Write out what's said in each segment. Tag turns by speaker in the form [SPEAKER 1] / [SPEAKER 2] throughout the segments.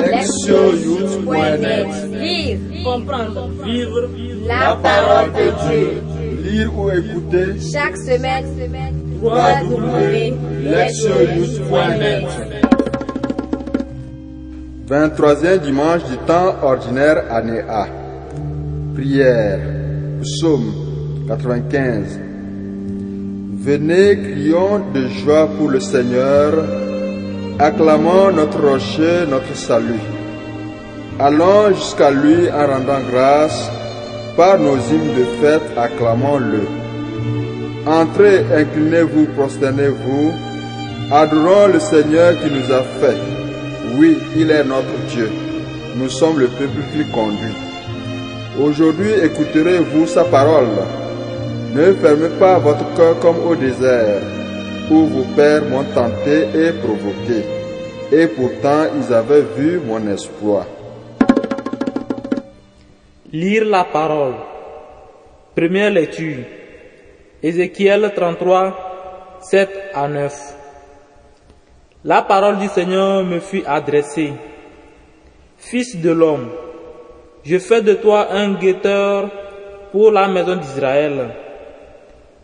[SPEAKER 1] Lectionyouth.net
[SPEAKER 2] Lire, comprendre.
[SPEAKER 3] Vivre
[SPEAKER 2] La parole de Dieu.
[SPEAKER 1] Lire ou écouter
[SPEAKER 2] Chaque semaine,
[SPEAKER 1] www.lectionyouth.net 23e dimanche du temps ordinaire année A. Prière. Psaume 95. Venez, crions de joie pour le Seigneur. Acclamons notre rocher, notre salut. Allons jusqu'à lui en rendant grâce. Par nos hymnes de fête, acclamons-le. Entrez, inclinez-vous, prosternez-vous. Adorons le Seigneur qui nous a fait. Oui, il est notre Dieu. Nous sommes le peuple qu'il conduit. Aujourd'hui, écouterez-vous sa parole. Ne fermez pas votre cœur comme au désert, où vos pères m'ont tenté et provoqué. Et pourtant, ils avaient vu mon espoir.
[SPEAKER 3] Lire la parole. Première lecture. Ézéchiel 33, 7 à 9. La parole du Seigneur me fut adressée. Fils de l'homme, je fais de toi un guetteur pour la maison d'Israël.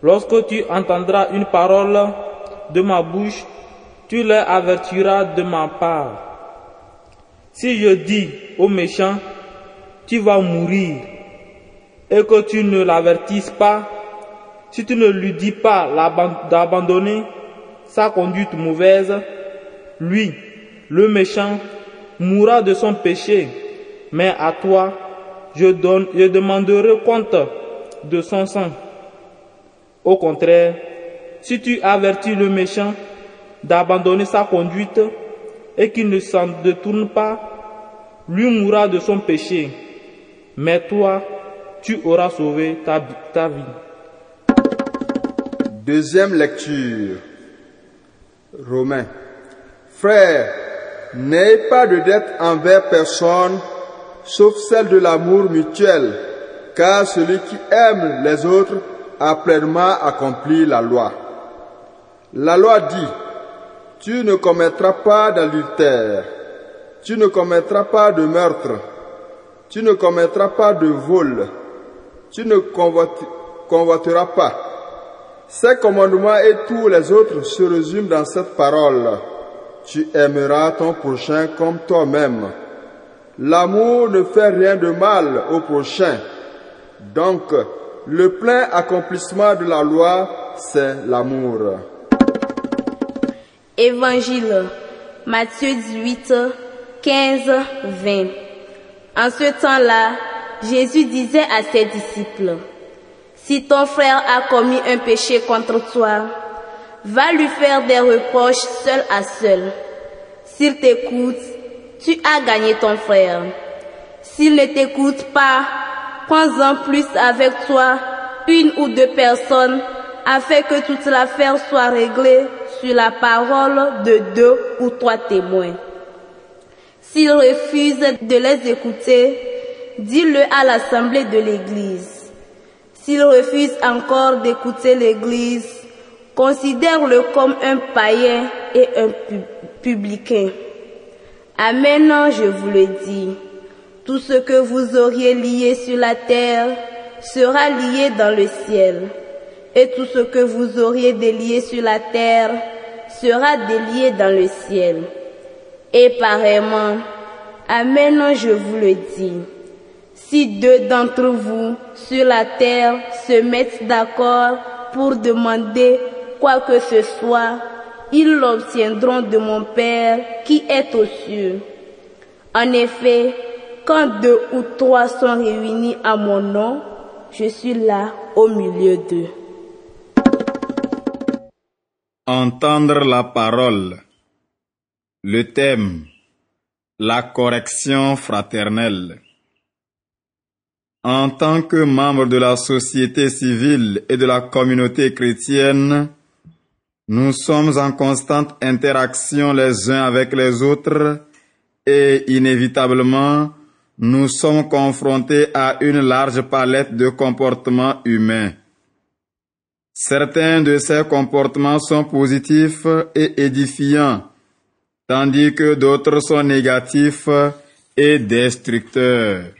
[SPEAKER 3] Lorsque tu entendras une parole de ma bouche, tu les avertiras de ma part. Si je dis aux méchants, tu vas mourir, et que tu ne l'avertisses pas, si tu ne lui dis pas d'abandonner sa conduite mauvaise, lui, le méchant, mourra de son péché, mais à toi, je, je demanderai compte de son sang. Au contraire, si tu avertis le méchant d'abandonner sa conduite et qu'il ne s'en détourne pas, lui mourra de son péché, mais toi, tu auras sauvé ta, vie.
[SPEAKER 1] Deuxième lecture. Romains. Frères, n'ayez pas de dette envers personne, sauf celle de l'amour mutuel, car celui qui aime les autres a pleinement accompli la loi. La loi dit, tu ne commettras pas d'adultère, tu ne commettras pas de meurtre, tu ne commettras pas de vol, tu ne convoiteras pas. Ces commandements et tous les autres se résument dans cette parole. Tu aimeras ton prochain comme toi-même. L'amour ne fait rien de mal au prochain. Donc, le plein accomplissement de la loi, c'est l'amour.
[SPEAKER 2] Évangile, Matthieu 18, 15, 20. En ce temps-là, Jésus disait à ses disciples, Si ton frère a commis un péché contre toi, va lui faire des reproches seul à seul. S'il t'écoute, tu as gagné ton frère. S'il ne t'écoute pas, prends-en plus avec toi une ou deux personnes afin que toute l'affaire soit réglée sur la parole de deux ou trois témoins. S'il refuse de les écouter, dis-le à l'assemblée de l'Église. S'il refuse encore d'écouter l'Église, considère-le comme un païen et un publicain. Amen, je vous le dis. Tout ce que vous auriez lié sur la terre sera lié dans le ciel. Et tout ce que vous auriez délié sur la terre sera délié dans le ciel. Et pareillement, Amen, je vous le dis. Si deux d'entre vous sur la terre se mettent d'accord pour demander quoi que ce soit, ils l'obtiendront de mon Père qui est aux cieux. En effet, quand deux ou trois sont réunis à mon nom, je suis là au milieu d'eux.
[SPEAKER 4] Entendre la parole. Le thème. La correction fraternelle. En tant que membre de la société civile et de la communauté chrétienne, nous sommes en constante interaction les uns avec les autres et inévitablement, nous sommes confrontés à une large palette de comportements humains. Certains de ces comportements sont positifs et édifiants tandis que d'autres sont négatifs et destructeurs.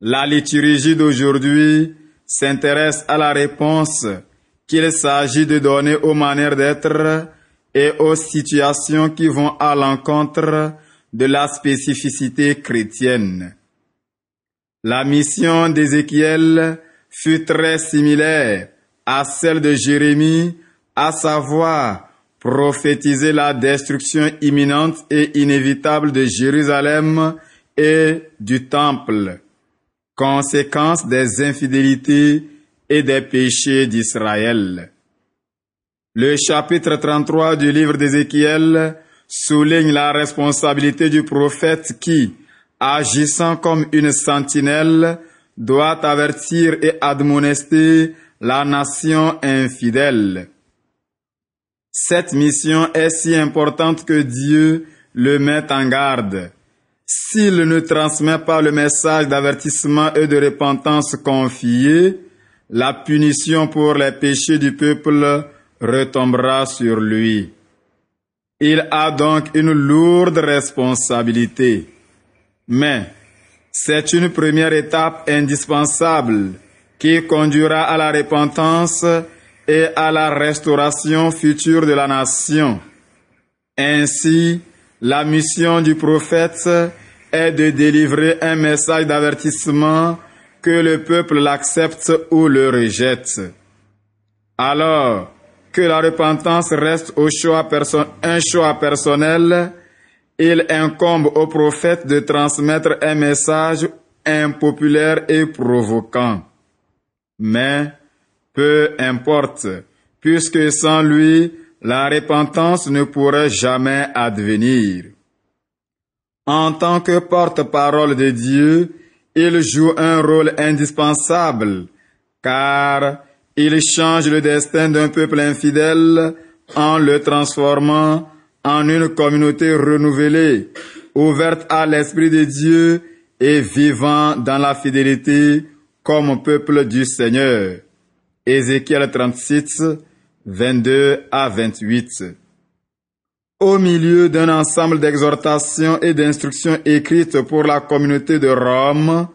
[SPEAKER 4] La liturgie d'aujourd'hui s'intéresse à la réponse qu'il s'agit de donner aux manières d'être et aux situations qui vont à l'encontre de la spécificité chrétienne. La mission d'Ézéchiel fut très similaire à celle de Jérémie, à savoir prophétiser la destruction imminente et inévitable de Jérusalem et du temple, conséquence des infidélités et des péchés d'Israël. Le chapitre 33 du livre d'Ézéchiel souligne la responsabilité du prophète qui, agissant comme une sentinelle, doit avertir et admonester la nation infidèle. Cette mission est si importante que Dieu le met en garde. S'il ne transmet pas le message d'avertissement et de repentance confié, la punition pour les péchés du peuple retombera sur lui. Il a donc une lourde responsabilité. Mais c'est une première étape indispensable qui conduira à la repentance et à la restauration future de la nation. Ainsi, la mission du prophète est de délivrer un message d'avertissement que le peuple l'accepte ou le rejette. Alors que la repentance reste un choix personnel, il incombe au prophète de transmettre un message impopulaire et provoquant. Mais peu importe, puisque sans lui, la repentance ne pourrait jamais advenir. En tant que porte-parole de Dieu, il joue un rôle indispensable, car il change le destin d'un peuple infidèle en le transformant en une communauté renouvelée, ouverte à l'Esprit de Dieu et vivant dans la fidélité comme peuple du Seigneur. Ézéchiel 36, 22 à 28. Au milieu d'un ensemble d'exhortations et d'instructions écrites pour la communauté de Rome,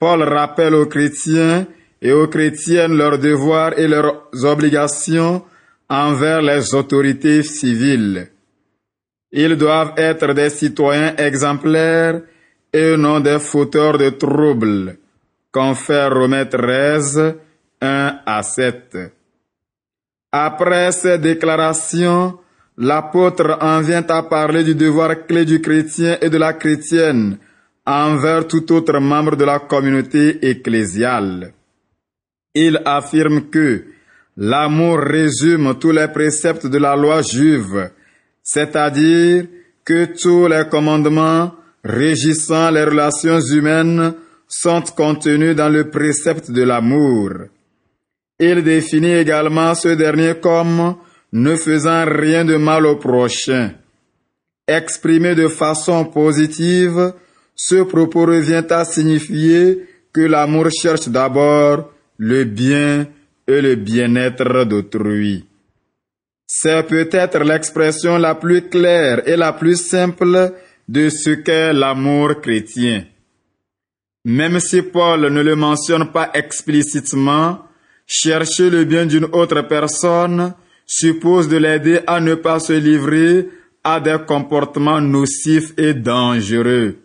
[SPEAKER 4] Paul rappelle aux chrétiens et aux chrétiennes leurs devoirs et leurs obligations envers les autorités civiles. Ils doivent être des citoyens exemplaires et non des fauteurs de troubles, confère Romains 13, 1 à 7. Après ces déclarations, l'apôtre en vient à parler du devoir clé du chrétien et de la chrétienne envers tout autre membre de la communauté ecclésiale. Il affirme que l'amour résume tous les préceptes de la loi juive c'est-à-dire que tous les commandements régissant les relations humaines sont contenus dans le précepte de l'amour. Il définit également ce dernier comme ne faisant rien de mal au prochain. Exprimé de façon positive, ce propos revient à signifier que l'amour cherche d'abord le bien et le bien-être d'autrui. C'est peut-être l'expression la plus claire et la plus simple de ce qu'est l'amour chrétien. Même si Paul ne le mentionne pas explicitement, chercher le bien d'une autre personne suppose de l'aider à ne pas se livrer à des comportements nocifs et dangereux.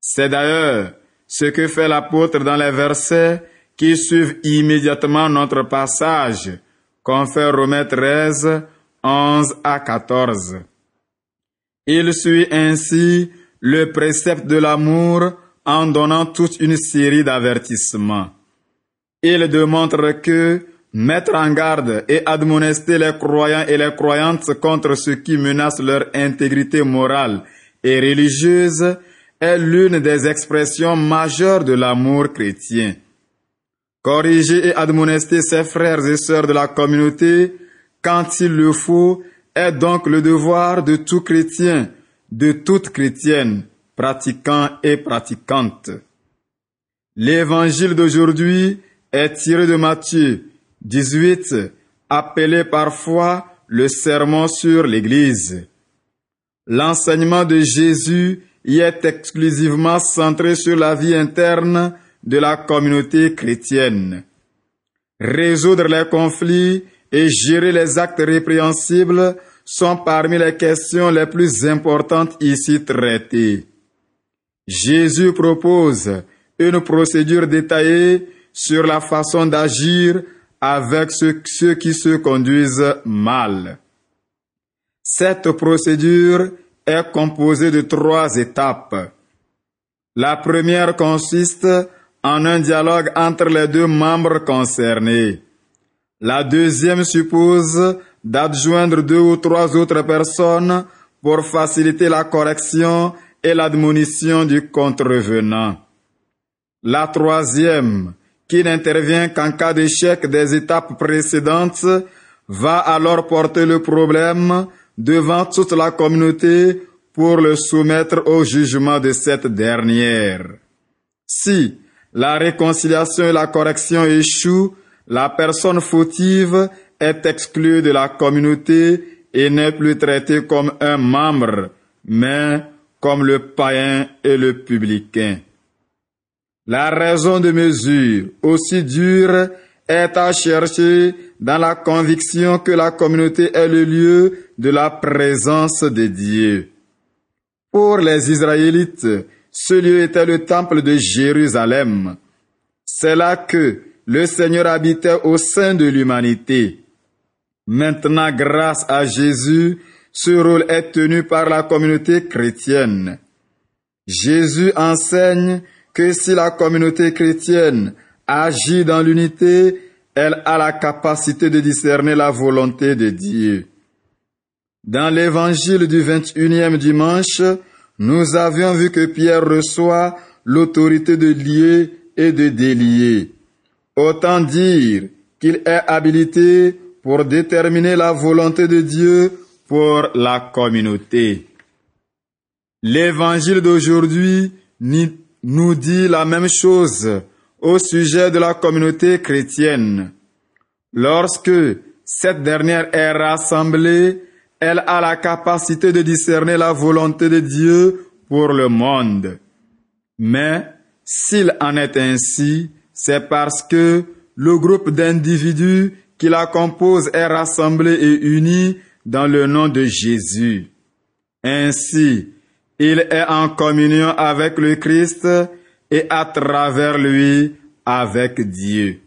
[SPEAKER 4] C'est d'ailleurs ce que fait l'apôtre dans les versets qui suivent immédiatement notre passage confère Romains 13, 11 à 14. Il suit ainsi le précepte de l'amour en donnant toute une série d'avertissements. Il démontre que mettre en garde et admonester les croyants et les croyantes contre ce qui menace leur intégrité morale et religieuse est l'une des expressions majeures de l'amour chrétien. Corriger et admonester ses frères et sœurs de la communauté quand il le faut est donc le devoir de tout chrétien, de toute chrétienne, pratiquant et pratiquante. L'évangile d'aujourd'hui est tiré de Matthieu 18, appelé parfois le sermon sur l'Église. L'enseignement de Jésus y est exclusivement centré sur la vie interne de la communauté chrétienne. Résoudre les conflits et gérer les actes répréhensibles sont parmi les questions les plus importantes ici traitées. Jésus propose une procédure détaillée sur la façon d'agir avec ceux, qui se conduisent mal. Cette procédure est composée de trois étapes. La première consiste en un dialogue entre les deux membres concernés. La deuxième suppose d'adjoindre deux ou trois autres personnes pour faciliter la correction et l'admonition du contrevenant. La troisième, qui n'intervient qu'en cas d'échec des étapes précédentes, va alors porter le problème devant toute la communauté pour le soumettre au jugement de cette dernière. Si la réconciliation et la correction échouent, la personne fautive est exclue de la communauté et n'est plus traitée comme un membre, mais comme le païen et le publicain. La raison de mesure aussi dure est à chercher dans la conviction que la communauté est le lieu de la présence de Dieu. Pour les Israélites, ce lieu était le temple de Jérusalem. C'est là que le Seigneur habitait au sein de l'humanité. Maintenant, grâce à Jésus, ce rôle est tenu par la communauté chrétienne. Jésus enseigne que si la communauté chrétienne agit dans l'unité, elle a la capacité de discerner la volonté de Dieu. Dans l'évangile du 21e dimanche, nous avions vu que Pierre reçoit l'autorité de lier et de délier. Autant dire qu'il est habilité pour déterminer la volonté de Dieu pour la communauté. L'évangile d'aujourd'hui nous dit la même chose au sujet de la communauté chrétienne. Lorsque cette dernière est rassemblée, elle a la capacité de discerner la volonté de Dieu pour le monde. Mais s'il en est ainsi, c'est parce que le groupe d'individus qui la compose est rassemblé et uni dans le nom de Jésus. Ainsi, il est en communion avec le Christ et à travers lui avec Dieu.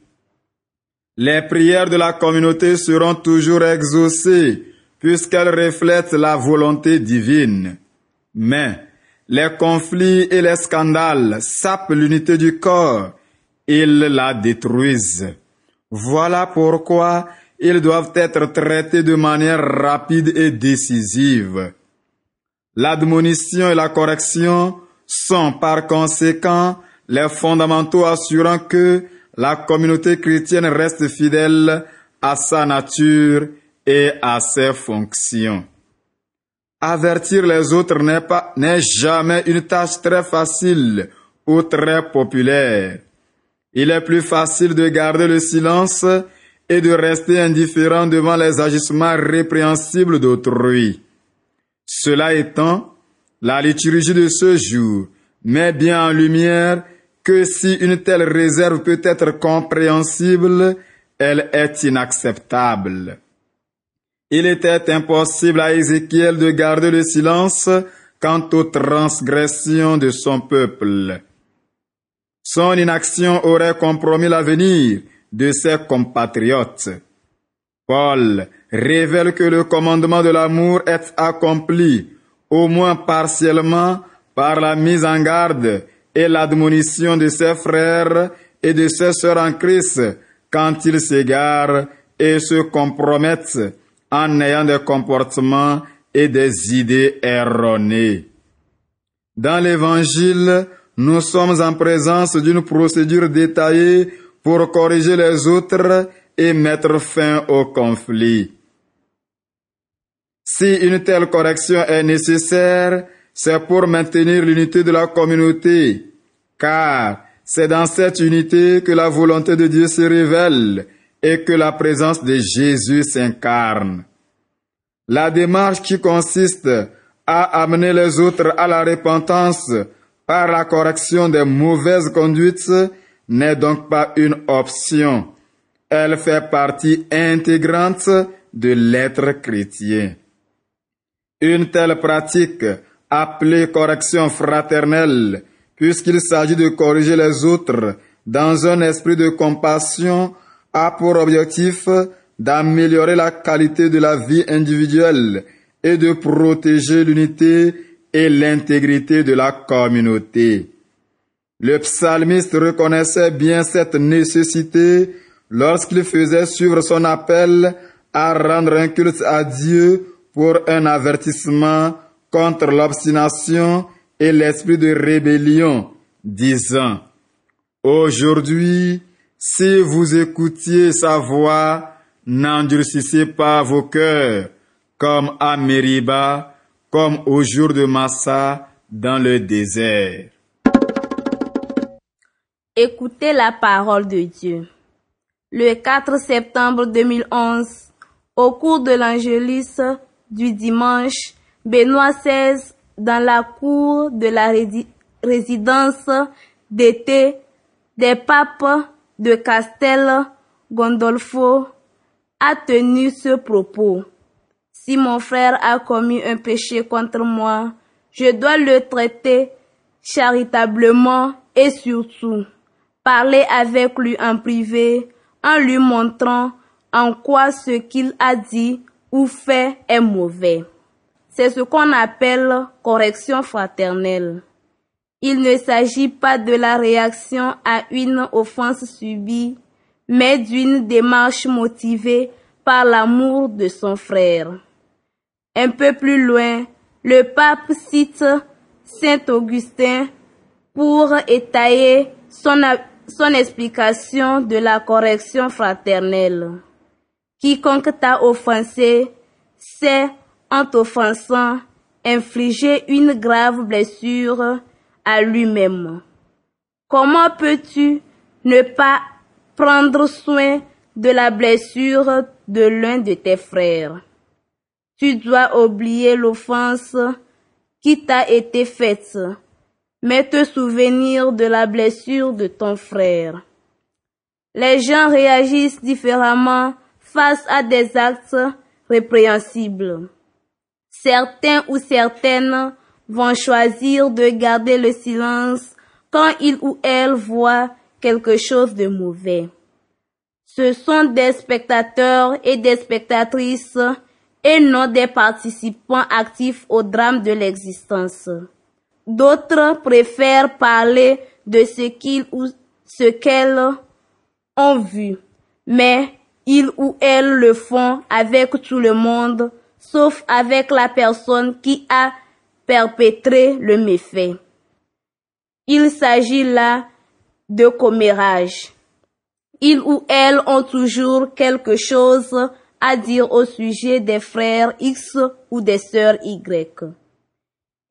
[SPEAKER 4] Les prières de la communauté seront toujours exaucées puisqu'elles reflètent la volonté divine. Mais les conflits et les scandales sapent l'unité du corps, ils la détruisent. Voilà pourquoi ils doivent être traités de manière rapide et décisive. L'admonition et la correction sont par conséquent les fondamentaux assurant que la communauté chrétienne reste fidèle à sa nature et à ses fonctions. Avertir les autres n'est pas, n'est jamais une tâche très facile ou très populaire. Il est plus facile de garder le silence et de rester indifférent devant les agissements répréhensibles d'autrui. Cela étant, la liturgie de ce jour met bien en lumière que si une telle réserve peut être compréhensible, elle est inacceptable. Il était impossible à Ézéchiel de garder le silence quant aux transgressions de son peuple. Son inaction aurait compromis l'avenir de ses compatriotes. Paul révèle que le commandement de l'amour est accompli, au moins partiellement, par la mise en garde et l'admonition de ses frères et de ses sœurs en Christ quand ils s'égarent et se compromettent en ayant des comportements et des idées erronées. Dans l'Évangile, nous sommes en présence d'une procédure détaillée pour corriger les autres et mettre fin au conflit. Si une telle correction est nécessaire, c'est pour maintenir l'unité de la communauté, car c'est dans cette unité que la volonté de Dieu se révèle et que la présence de Jésus s'incarne. La démarche qui consiste à amener les autres à la repentance par la correction des mauvaises conduites n'est donc pas une option. Elle fait partie intégrante de l'être chrétien. Une telle pratique, appelée correction fraternelle, puisqu'il s'agit de corriger les autres dans un esprit de compassion, a pour objectif d'améliorer la qualité de la vie individuelle et de protéger l'unité et l'intégrité de la communauté. Le psalmiste reconnaissait bien cette nécessité lorsqu'il faisait suivre son appel à rendre un culte à Dieu pour un avertissement contre l'obstination et l'esprit de rébellion, disant, Aujourd'hui, si vous écoutiez sa voix, n'endurcissez pas vos cœurs, comme à Mériba, comme au jour de Massa dans le désert.
[SPEAKER 2] Écoutez la parole de Dieu. Le 4 septembre 2011, au cours de l'angélus du dimanche, Benoît XVI, dans la cour de la résidence d'été des papes de Castel Gondolfo, a tenu ce propos. Si mon frère a commis un péché contre moi, je dois le traiter charitablement et surtout parler avec lui en privé en lui montrant en quoi ce qu'il a dit ou fait est mauvais. C'est ce qu'on appelle correction fraternelle. Il ne s'agit pas de la réaction à une offense subie, mais d'une démarche motivée par l'amour de son frère. Un peu plus loin, le pape cite Saint Augustin pour étayer son, son explication de la correction fraternelle. Quiconque t'a offensé, c'est en t'offensant infliger une grave blessure à lui-même. Comment peux-tu ne pas prendre soin de la blessure de l'un de tes frères? tu dois oublier l'offense qui t'a été faite, mais te souvenir de la blessure de ton frère. Les gens réagissent différemment face à des actes répréhensibles. Certains ou certaines vont choisir de garder le silence quand ils ou elles voient quelque chose de mauvais. Ce sont des spectateurs et des spectatrices et non des participants actifs au drame de l'existence. D'autres préfèrent parler de ce qu'ils ou ce qu'elles ont vu, mais ils ou elles le font avec tout le monde, sauf avec la personne qui a perpétré le méfait. Il s'agit là de commérage. Ils ou elles ont toujours quelque chose à dire au sujet des frères X ou des sœurs Y.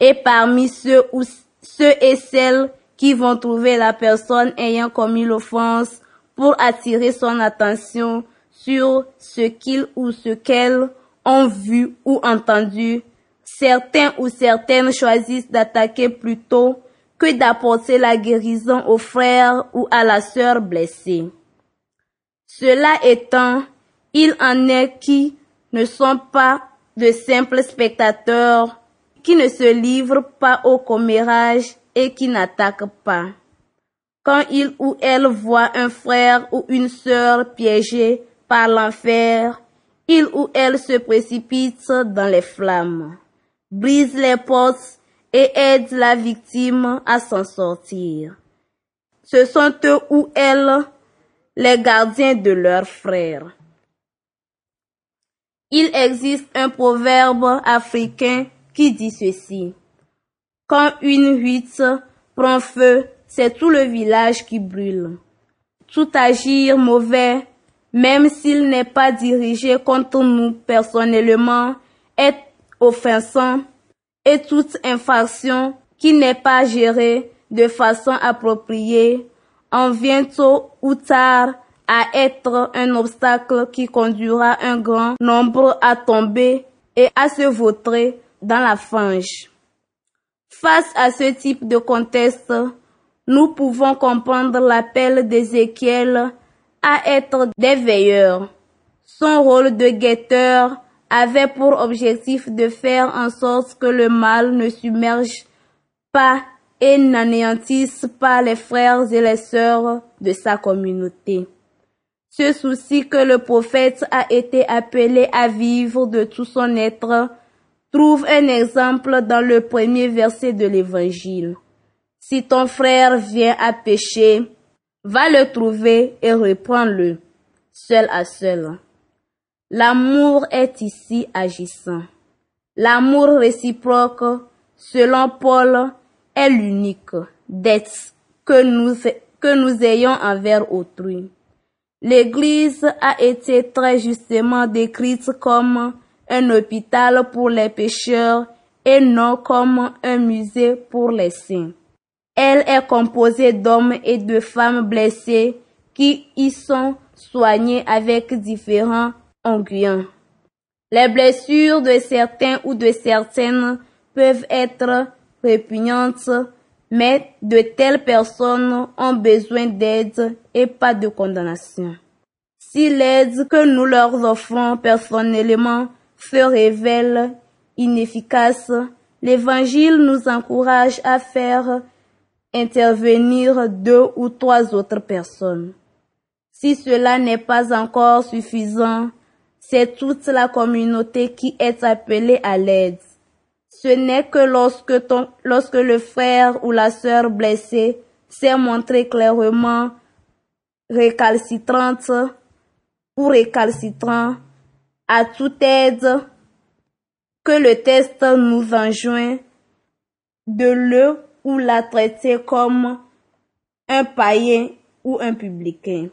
[SPEAKER 2] Et parmi ceux, ou, ceux et celles qui vont trouver la personne ayant commis l'offense pour attirer son attention sur ce qu'ils ou ce qu'elles ont vu ou entendu, certains ou certaines choisissent d'attaquer plutôt que d'apporter la guérison au frère ou à la sœur blessée. Cela étant, il en est qui ne sont pas de simples spectateurs, qui ne se livrent pas au commérage et qui n'attaquent pas. Quand il ou elle voit un frère ou une sœur piégé par l'enfer, il ou elle se précipite dans les flammes, brise les portes et aide la victime à s'en sortir. Ce sont eux ou elles les gardiens de leurs frères. Il existe un proverbe africain qui dit ceci. Quand une huître prend feu, c'est tout le village qui brûle. Tout agir mauvais, même s'il n'est pas dirigé contre nous personnellement, est offensant et toute infraction qui n'est pas gérée de façon appropriée en vient tôt ou tard à être un obstacle qui conduira un grand nombre à tomber et à se vautrer dans la fange. Face à ce type de contexte, nous pouvons comprendre l'appel d'Ézéchiel à être des veilleurs. Son rôle de guetteur avait pour objectif de faire en sorte que le mal ne submerge pas et n'anéantisse pas les frères et les sœurs de sa communauté. Ce souci que le prophète a été appelé à vivre de tout son être trouve un exemple dans le premier verset de l'évangile. Si ton frère vient à pécher, va le trouver et reprends-le, seul à seul. L'amour est ici agissant. L'amour réciproque, selon Paul, est l'unique dette que nous, que nous ayons envers autrui. L'Église a été très justement décrite comme un hôpital pour les pécheurs et non comme un musée pour les saints. Elle est composée d'hommes et de femmes blessés qui y sont soignés avec différents onguents. Les blessures de certains ou de certaines peuvent être répugnantes, mais de telles personnes ont besoin d'aide et pas de condamnation. Si l'aide que nous leur offrons personnellement se révèle inefficace, l'Évangile nous encourage à faire intervenir deux ou trois autres personnes. Si cela n'est pas encore suffisant, c'est toute la communauté qui est appelée à l'aide. Ce n'est que lorsque, lorsque le frère ou la sœur blessée s'est montré clairement récalcitrante ou récalcitrant à toute aide que le test nous enjoint de le ou la traiter comme un païen ou un publicain.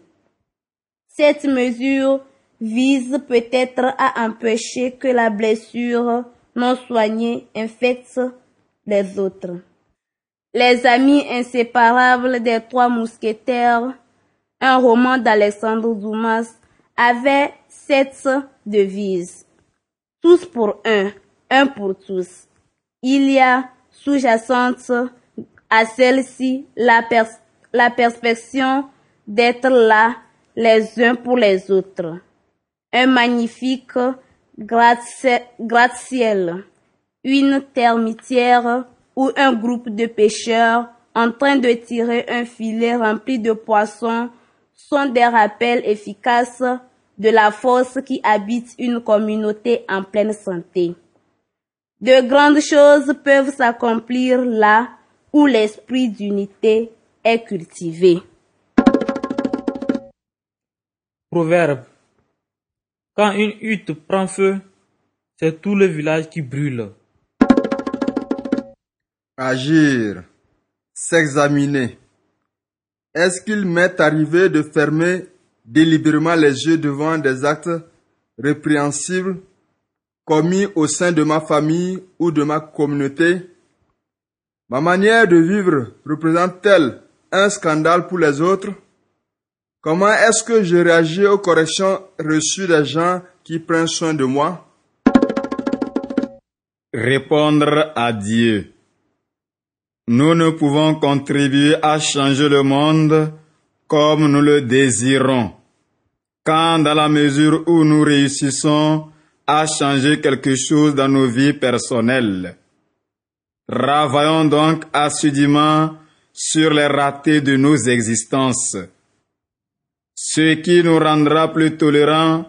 [SPEAKER 2] Cette mesure vise peut-être à empêcher que la blessure non soignée infecte les autres. Les amis inséparables des trois mousquetaires, un roman d'Alexandre Dumas, avait cette devise. Tous pour un, un pour tous. Il y a sous-jacente à celle-ci la, perspective d'être là les uns pour les autres. Un magnifique gratte-ciel, une termitière ou un groupe de pêcheurs en train de tirer un filet rempli de poissons sont des rappels efficaces de la force qui habite une communauté en pleine santé. De grandes choses peuvent s'accomplir là où l'esprit d'unité est cultivé.
[SPEAKER 3] Proverbe. Quand une hutte prend feu, c'est tout le village qui brûle.
[SPEAKER 1] Agir, s'examiner. Est-ce qu'il m'est arrivé de fermer délibérément les yeux devant des actes répréhensibles commis au sein de ma famille ou de ma communauté? Ma manière de vivre représente-t-elle un scandale pour les autres? Comment est-ce que je réagis aux corrections reçues des gens qui prennent soin de moi?
[SPEAKER 4] Répondre à Dieu. Nous ne pouvons contribuer à changer le monde comme nous le désirons. Quand dans la mesure où nous réussissons à changer quelque chose dans nos vies personnelles, Travaillons donc assidûment sur les ratés de nos existences, ce qui nous rendra plus tolérants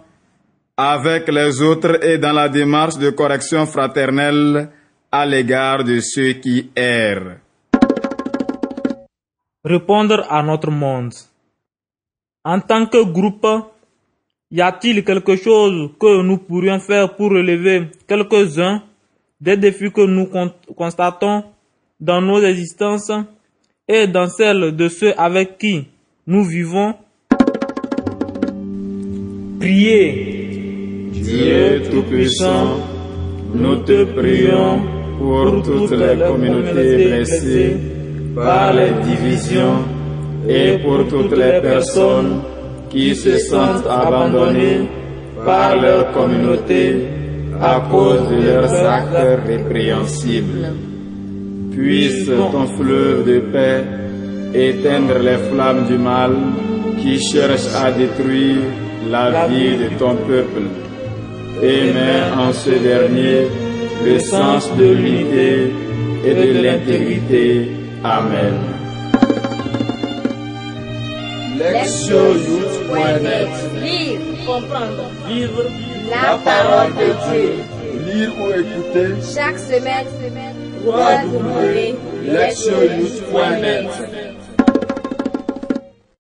[SPEAKER 4] avec les autres et dans la démarche de correction fraternelle à l'égard de ceux qui errent.
[SPEAKER 3] Répondre à notre monde. En tant que groupe, y a-t-il quelque chose que nous pourrions faire pour relever quelques-uns des défis que nous constatons dans nos existences et dans celles de ceux avec qui nous vivons? Priez.
[SPEAKER 4] Dieu Tout-Puissant, nous te prions pour toutes les communautés blessées par les divisions et pour toutes les personnes qui se sentent abandonnées par leur communauté à cause de leurs actes répréhensibles. Puisse ton fleuve de paix éteindre les flammes du mal qui cherchent à détruire la vie de ton peuple. Et mets en ce dernier le sens de l'unité et de l'intégrité. Amen.
[SPEAKER 1] Lectionyouth.net
[SPEAKER 2] Lire, comprendre.
[SPEAKER 3] Vivre
[SPEAKER 2] La parole de Dieu.
[SPEAKER 1] Lire ou écouter
[SPEAKER 2] Chaque semaine,
[SPEAKER 1] www.lectionyouth.net